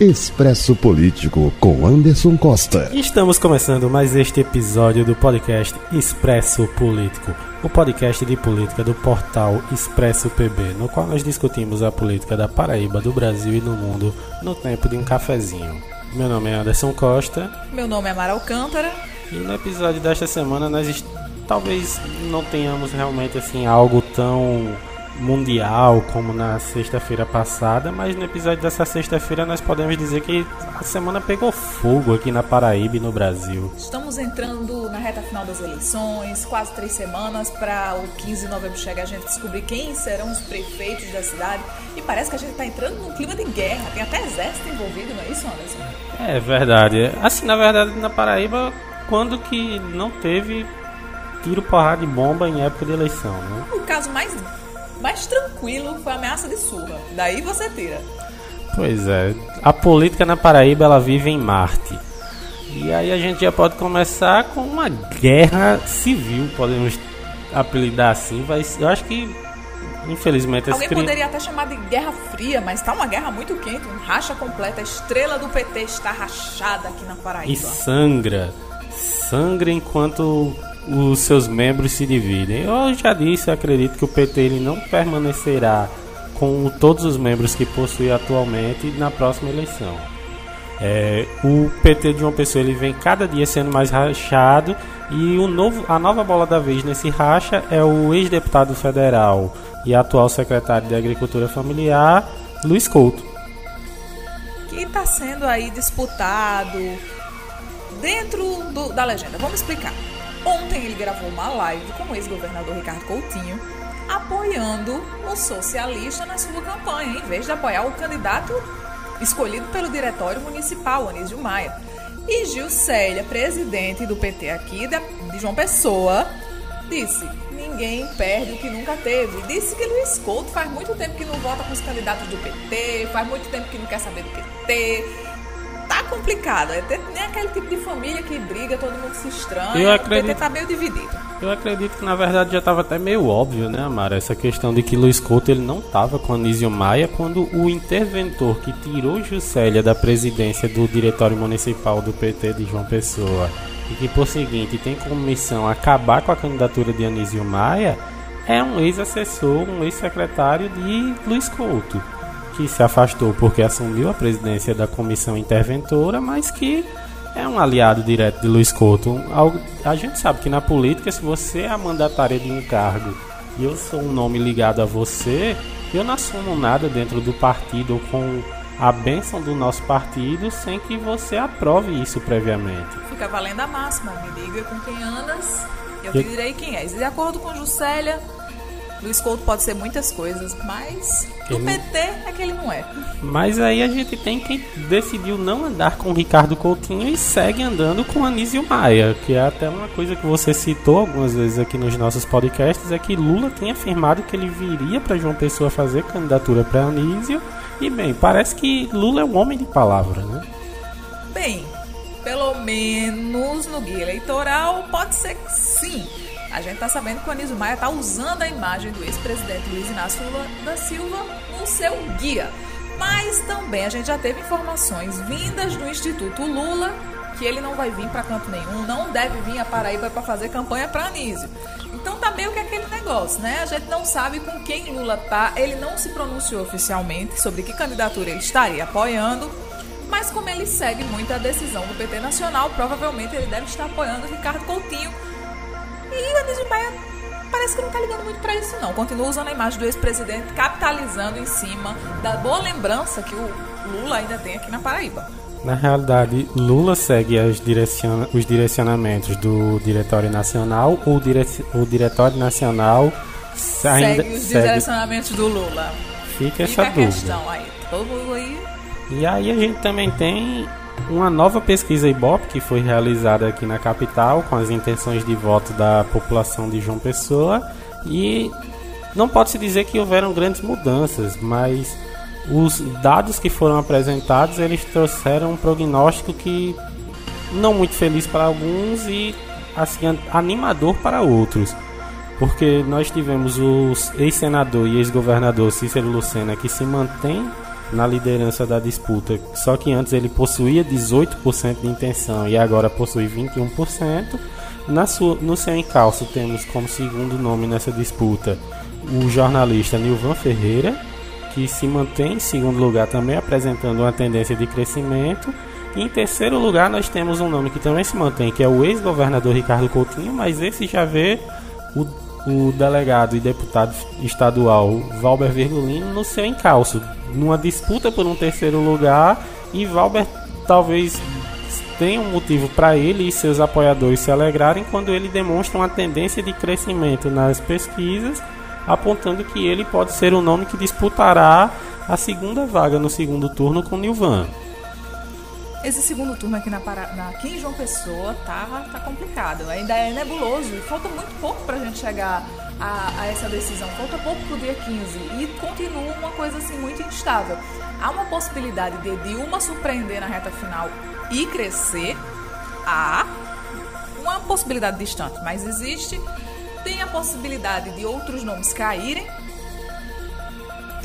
Expresso Político com Anderson Costa. Estamos começando mais este episódio do podcast Expresso Político, o podcast de política do portal Expresso PB, no qual nós discutimos a política da Paraíba, do Brasil e do mundo no tempo de um cafezinho. Meu nome é Anderson Costa. Meu nome é Mara Alcântara. E no episódio desta semana nós talvez não tenhamos realmente assim algo tão mundial como na sexta-feira passada, mas no episódio dessa sexta-feira nós podemos dizer que a semana pegou fogo aqui na Paraíba e no Brasil. Estamos entrando na reta final das eleições, quase três semanas para o 15 de novembro chegar a gente descobrir quem serão os prefeitos da cidade e parece que a gente está entrando num clima de guerra, tem até exército envolvido, não é isso, Anderson? É verdade. Assim, na verdade, na Paraíba, quando que não teve tiro, porrada de bomba em época de eleição, né? O caso mais mais tranquilo foi a ameaça de surra. Daí você tira. Pois é. A política na Paraíba ela vive em Marte. E aí a gente já pode começar com uma guerra civil, podemos apelidar assim. Mas eu acho que, infelizmente... Alguém cri... poderia até chamar de Guerra Fria, mas tá uma guerra muito quente, um racha completa. A estrela do PT está rachada aqui na Paraíba. E sangra. Sangra enquanto os seus membros se dividem. Eu já disse, acredito que o PT ele não permanecerá com todos os membros que possui atualmente na próxima eleição. É, o PT de uma pessoa ele vem cada dia sendo mais rachado e o novo, a nova bola da vez nesse racha é o ex-deputado federal e atual secretário de Agricultura Familiar, Luiz Couto. Que está sendo aí disputado dentro do, da legenda. Vamos explicar. Ontem ele gravou uma live com o ex-governador Ricardo Coutinho, apoiando o socialista na sua campanha, em vez de apoiar o candidato escolhido pelo Diretório Municipal, Anísio Maia. E Gil Célia, presidente do PT aqui de João Pessoa, disse: ninguém perde o que nunca teve. Disse que Luiz Couto faz muito tempo que não vota com os candidatos do PT, faz muito tempo que não quer saber do PT, complicado. É nem aquele tipo de família que briga, todo mundo se estranha. Eu acredito, o PT tá meio dividido. Eu acredito que na verdade já estava até meio óbvio, né, Amara? Essa questão de que Luiz Couto ele não estava com Anísio Maia quando o interventor que tirou Juscelia da presidência do Diretório Municipal do PT de João Pessoa e que por seguinte tem como missão acabar com a candidatura de Anísio Maia é um ex-assessor, um ex-secretário de Luiz Couto que se afastou porque assumiu a presidência da comissão interventora, mas que é um aliado direto de Luiz Couto. A gente sabe que na política, se você é a mandatária de um cargo e eu sou um nome ligado a você, eu não assumo nada dentro do partido com a bênção do nosso partido sem que você aprove isso previamente. Fica valendo a máxima, me liga com quem andas, eu te direi quem és. De acordo com Juscelia, Luiz Couto pode ser muitas coisas, mas o PT é que ele não é. Mas aí a gente tem quem decidiu não andar com o Ricardo Coutinho e segue andando com Anísio Maia, que é até uma coisa que você citou algumas vezes aqui nos nossos podcasts, é que Lula tinha afirmado que ele viria para João Pessoa fazer candidatura para Anísio, e bem, parece que Lula é um homem de palavra, né? Bem, pelo menos no guia eleitoral pode ser que sim. A gente está sabendo que o Anísio Maia está usando a imagem do ex-presidente Luiz Inácio Lula da Silva no seu guia. Mas também a gente já teve informações vindas do Instituto Lula que ele não vai vir para canto nenhum, não deve vir a Paraíba para fazer campanha para Anísio. Então tá meio que aquele negócio, né? A gente não sabe com quem Lula tá, ele não se pronunciou oficialmente sobre que candidatura ele estaria apoiando, mas como ele segue muito a decisão do PT Nacional, provavelmente ele deve estar apoiando Ricardo Coutinho e Anísio Maia parece que não tá ligando muito para isso, não. Continua usando a imagem do ex-presidente, capitalizando em cima da boa lembrança que o Lula ainda tem aqui na Paraíba. Na realidade, Lula segue direciona os direcionamentos do Diretório Nacional ou dire o Diretório Nacional ainda segue os segue... direcionamentos do Lula. Fica, Fica essa dúvida. Aí. E aí a gente também tem uma nova pesquisa Ibope que foi realizada aqui na capital com as intenções de voto da população de João Pessoa e não pode se dizer que houveram grandes mudanças, mas os dados que foram apresentados eles trouxeram um prognóstico que não muito feliz para alguns e assim animador para outros. Porque nós tivemos o ex-senador e ex-governador Cícero Lucena que se mantém na liderança da disputa, só que antes ele possuía 18% de intenção e agora possui 21%. Na sua, no seu encalço temos como segundo nome nessa disputa o jornalista Nilvan Ferreira, que se mantém em segundo lugar também apresentando uma tendência de crescimento. Em terceiro lugar nós temos um nome que também se mantém, que é o ex-governador Ricardo Coutinho, mas esse já vê o, o delegado e deputado estadual Valber Virgulino no seu encalço, numa disputa por um terceiro lugar, e Valber talvez tenha um motivo para ele e seus apoiadores se alegrarem quando ele demonstra uma tendência de crescimento nas pesquisas, apontando que ele pode ser o nome que disputará a segunda vaga no segundo turno com Nilvan. Esse segundo turno aqui, na, na, aqui em João Pessoa tá, tá complicado, ainda é nebuloso e falta muito pouco para a gente chegar a, a, essa decisão, falta pouco para o dia 15 e continua uma coisa assim muito instável. Há uma possibilidade de Dilma surpreender na reta final e crescer? Há uma possibilidade distante, mas existe. Tem a possibilidade de outros nomes caírem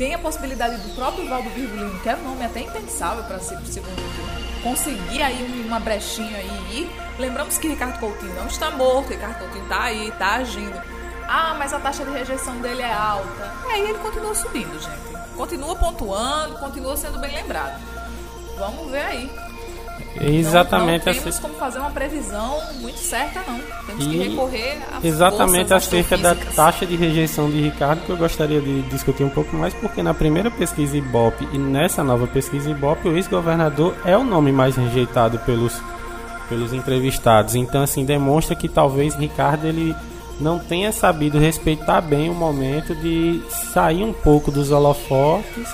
tem a possibilidade do próprio Valdo Virgulino, que é um nome até impensável para ser pro segundo turno, conseguir aí uma brechinha aí e. Lembramos que Ricardo Coutinho não está morto, Ricardo Coutinho está aí, está agindo. Ah, mas a taxa de rejeição dele é alta. E aí ele continua subindo, gente. Continua pontuando, continua sendo bem lembrado. Vamos ver aí. Exatamente. Não, não temos como fazer uma previsão muito certa, não. Temos que recorrer a Exatamente acerca da taxa de rejeição de Ricardo, que eu gostaria de discutir um pouco mais, porque na primeira pesquisa Ibope e nessa nova pesquisa Ibope, o ex-governador é o nome mais rejeitado pelos, pelos entrevistados. Então, assim, demonstra que talvez Ricardo ele não tenha sabido respeitar bem o momento de sair um pouco dos holofotes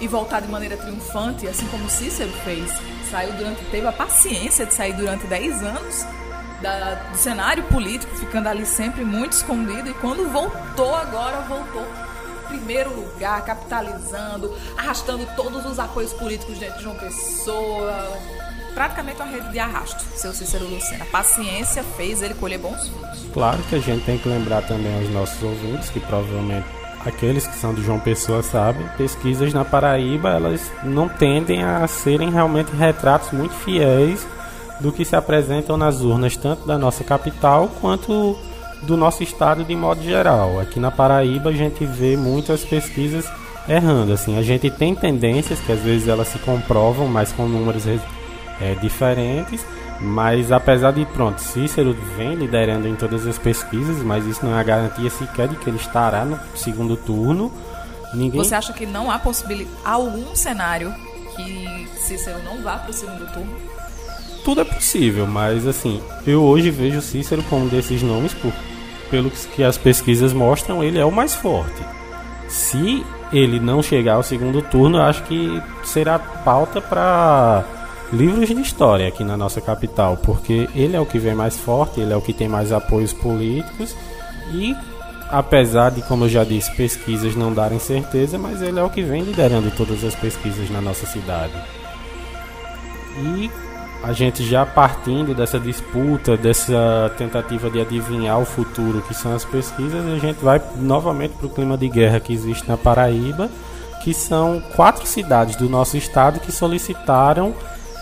e voltar de maneira triunfante, assim como Cícero fez saiu durante, teve a paciência de sair durante 10 anos da, do cenário político, ficando ali sempre muito escondido. E quando voltou agora, voltou primeiro lugar, capitalizando, arrastando todos os apoios políticos dentro de uma pessoa. Praticamente uma rede de arrasto, seu Cícero Lucena. A paciência fez ele colher bons frutos. Claro que a gente tem que lembrar também aos nossos ouvintes que provavelmente aqueles que são de João Pessoa sabem, pesquisas na Paraíba elas não tendem a serem realmente retratos muito fiéis do que se apresentam nas urnas, tanto da nossa capital quanto do nosso estado de modo geral. Aqui na Paraíba a gente vê muitas pesquisas errando. Assim, a gente tem tendências que às vezes elas se comprovam, mas com números é, diferentes mas apesar de, pronto, Cícero vem liderando em todas as pesquisas, mas isso não é a garantia sequer de que ele estará no segundo turno. Ninguém... Você acha que não há possibilidade, algum cenário que Cícero não vá para o segundo turno? Tudo é possível, mas assim, eu hoje vejo Cícero como um desses nomes, por, pelo que as pesquisas mostram, ele é o mais forte. Se ele não chegar ao segundo turno, eu acho que será pauta para livros de história aqui na nossa capital, porque ele é o que vem mais forte, ele é o que tem mais apoios políticos e apesar de, como eu já disse, pesquisas não darem certeza, mas ele é o que vem liderando todas as pesquisas na nossa cidade. E a gente já partindo dessa disputa, dessa tentativa de adivinhar o futuro que são as pesquisas, a gente vai novamente para o clima de guerra que existe na Paraíba, que são quatro cidades do nosso estado que solicitaram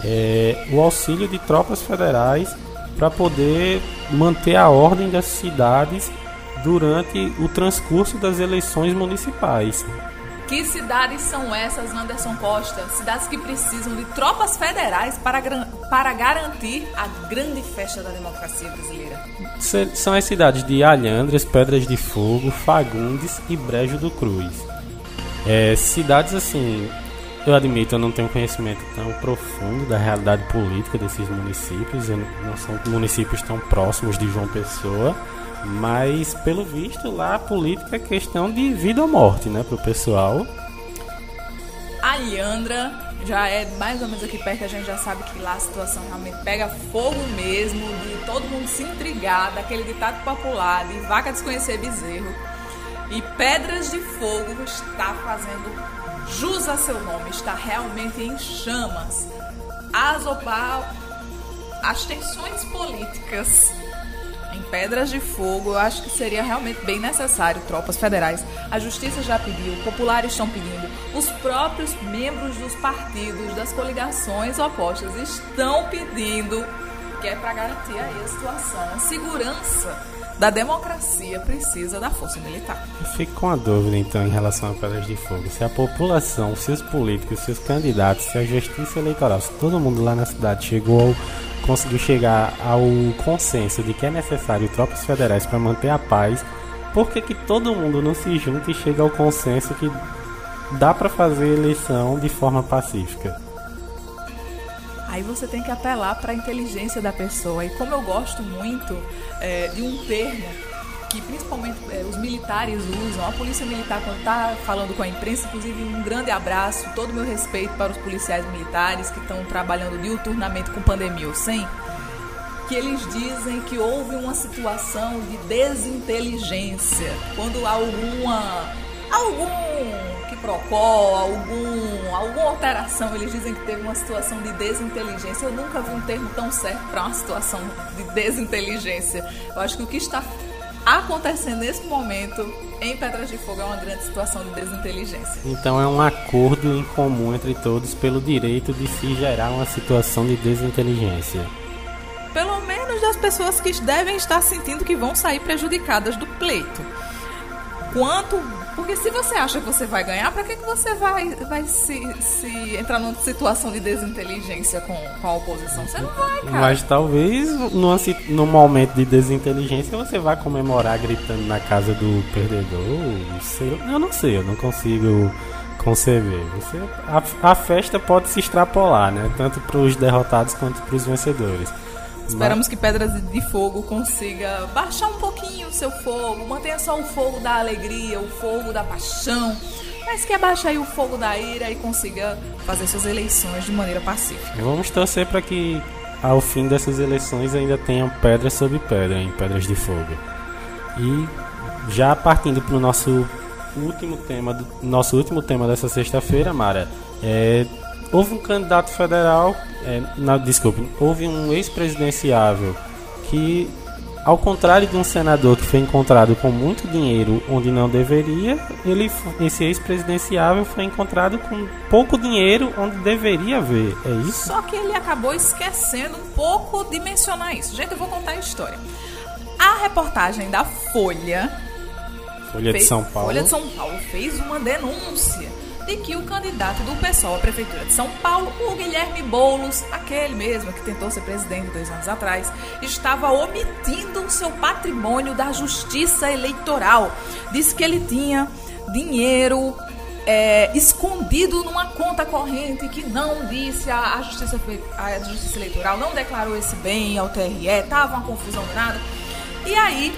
é, o auxílio de tropas federais para poder manter a ordem das cidades durante o transcurso das eleições municipais. Que cidades são essas, Anderson Costa? Cidades que precisam de tropas federais para, para garantir a grande festa da democracia brasileira. São as cidades de Alhandras, Pedras de Fogo, Fagundes e Brejo do Cruz. É, cidades assim eu admito, eu não tenho conhecimento tão profundo da realidade política desses municípios, não são municípios tão próximos de João Pessoa, mas pelo visto lá a política é questão de vida ou morte, né, pro pessoal. A Leandra já é mais ou menos aqui perto, a gente já sabe que lá a situação realmente pega fogo mesmo, de todo mundo se intrigar, daquele ditado popular, de vaca desconhecer bezerro. E Pedras de Fogo está fazendo jus a seu nome, está realmente em chamas. As, as tensões políticas em Pedras de Fogo, eu acho que seria realmente bem necessário tropas federais. A justiça já pediu, populares estão pedindo, os próprios membros dos partidos, das coligações opostas estão pedindo, que é para garantir aí a situação, a segurança da democracia precisa da força militar. Eu fico com a dúvida então em relação a Pedras de Fogo. Se a população, se os políticos, se os candidatos, se a justiça eleitoral, se todo mundo lá na cidade chegou conseguiu chegar ao consenso de que é necessário tropas federais para manter a paz, por que, que todo mundo não se junta e chega ao consenso que dá para fazer eleição de forma pacífica? Aí você tem que apelar para a inteligência da pessoa. E como eu gosto muito é, de um termo que principalmente é, os militares usam, a polícia militar quando está falando com a imprensa, inclusive um grande abraço, todo o meu respeito para os policiais militares que estão trabalhando diuturnamente com pandemia ou sem, que eles dizem que houve uma situação de desinteligência, quando alguma algum quiprocó, algum, alguma alteração, eles dizem que teve uma situação de desinteligência. Eu nunca vi um termo tão certo para uma situação de desinteligência. Eu acho que o que está acontecendo nesse momento em Pedras de Fogo é uma grande situação de desinteligência. Então é um acordo em comum entre todos pelo direito de se gerar uma situação de desinteligência. Pelo menos das pessoas que devem estar sentindo que vão sair prejudicadas do pleito. Quanto porque se você acha que você vai ganhar, para que, que você vai, vai se, se entrar numa situação de desinteligência com, com a oposição? Você não vai, cara. Mas talvez no, no momento de desinteligência você vá comemorar gritando na casa do perdedor. Eu não sei, eu não consigo conceber. Você, a, a festa pode se extrapolar, né? Tanto para os derrotados quanto para os vencedores. Esperamos que Pedras de Fogo consiga baixar um pouquinho o seu fogo, mantenha só o fogo da alegria, o fogo da paixão, mas que abaixe aí o fogo da ira e consiga fazer suas eleições de maneira pacífica. Vamos torcer para que ao fim dessas eleições ainda tenham pedra sobre pedra em Pedras de Fogo. E já partindo para o nosso último tema, nosso último tema dessa sexta-feira, Mara, é, houve um candidato federal é, na, desculpe, houve um ex-presidenciável que, ao contrário de um senador que foi encontrado com muito dinheiro onde não deveria, ele, esse ex-presidenciável foi encontrado com pouco dinheiro onde deveria haver. É isso? Só que ele acabou esquecendo um pouco de mencionar isso. Gente, eu vou contar a história. A reportagem da Folha. Folha fez, de São Paulo. Folha de São Paulo fez uma denúncia de que o candidato do PSOL à Prefeitura de São Paulo, o Guilherme Boulos, aquele mesmo que tentou ser presidente dois anos atrás, estava omitindo o seu patrimônio da justiça eleitoral. Disse que ele tinha dinheiro é, escondido numa conta corrente que não disse a, a, justiça, a Justiça Eleitoral, não declarou esse bem ao TRE, estava uma confusão nada. E aí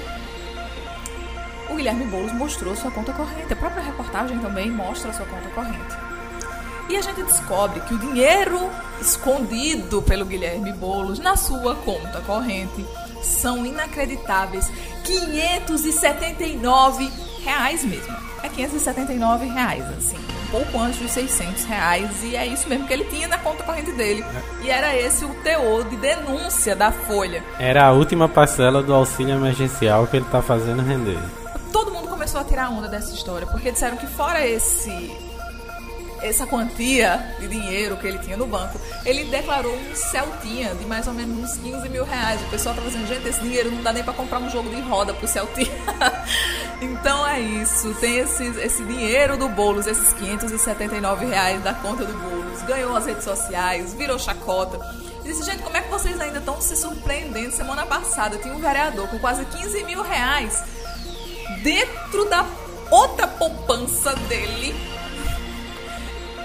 o Guilherme Boulos mostrou sua conta corrente. A própria reportagem também mostra sua conta corrente. E a gente descobre que o dinheiro escondido pelo Guilherme Boulos na sua conta corrente são inacreditáveis 579 reais mesmo. É 579 reais, assim, um pouco antes dos 600 reais. E é isso mesmo que ele tinha na conta corrente dele. E era esse o teor de denúncia da Folha. Era a última parcela do auxílio emergencial que ele está fazendo render começou a tirar onda dessa história, porque disseram que fora esse essa quantia de dinheiro que ele tinha no banco, ele declarou um Celtinha de mais ou menos uns 15 mil reais. O pessoal estava dizendo, gente, esse dinheiro não dá nem para comprar um jogo de roda pro Celtinha. então é isso, tem esse, esse dinheiro do Boulos, esses 579 reais da conta do Boulos, ganhou as redes sociais, virou chacota. Disse, gente, como é que vocês ainda estão se surpreendendo? Semana passada tinha um vereador com quase 15 mil reais dentro da outra poupança dele.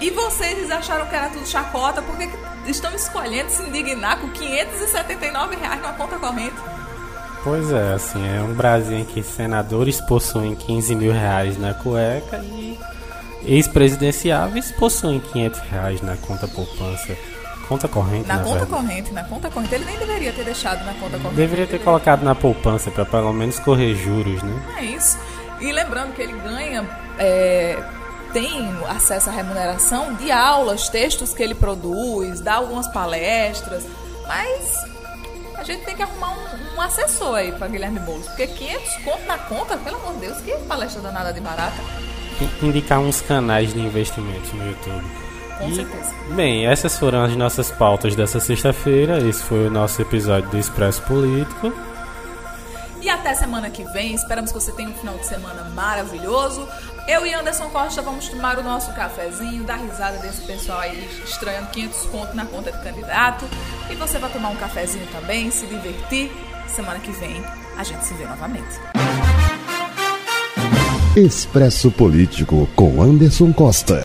E vocês acharam que era tudo chacota, porque estão escolhendo se indignar com 579 reais na conta corrente. Pois é, assim, é um Brasil em que senadores possuem 15 mil reais na cueca e ex-presidenciáveis possuem 500 reais na conta poupança. Conta corrente, na, na conta verdade. corrente, na conta corrente. Ele nem deveria ter deixado na conta corrente. Deveria ter colocado na poupança para pelo menos correr juros, né? É isso. E lembrando que ele ganha, é, tem acesso à remuneração de aulas, textos que ele produz, dá algumas palestras, mas a gente tem que arrumar um, um assessor aí pra Guilherme Boulos. Porque 500 conto na conta, pelo amor de Deus, que palestra danada de barata. Indicar uns canais de investimentos no YouTube. Com E, certeza. Bem, essas foram as nossas pautas dessa sexta-feira. Esse foi o nosso episódio do Expresso Político. E até semana que vem. Esperamos que você tenha um final de semana maravilhoso. Eu e Anderson Costa vamos tomar o nosso cafezinho, dar risada desse pessoal aí estranhando 500 conto na conta de candidato. E você vai tomar um cafezinho também, se divertir. Semana que vem a gente se vê novamente. Expresso Político com Anderson Costa.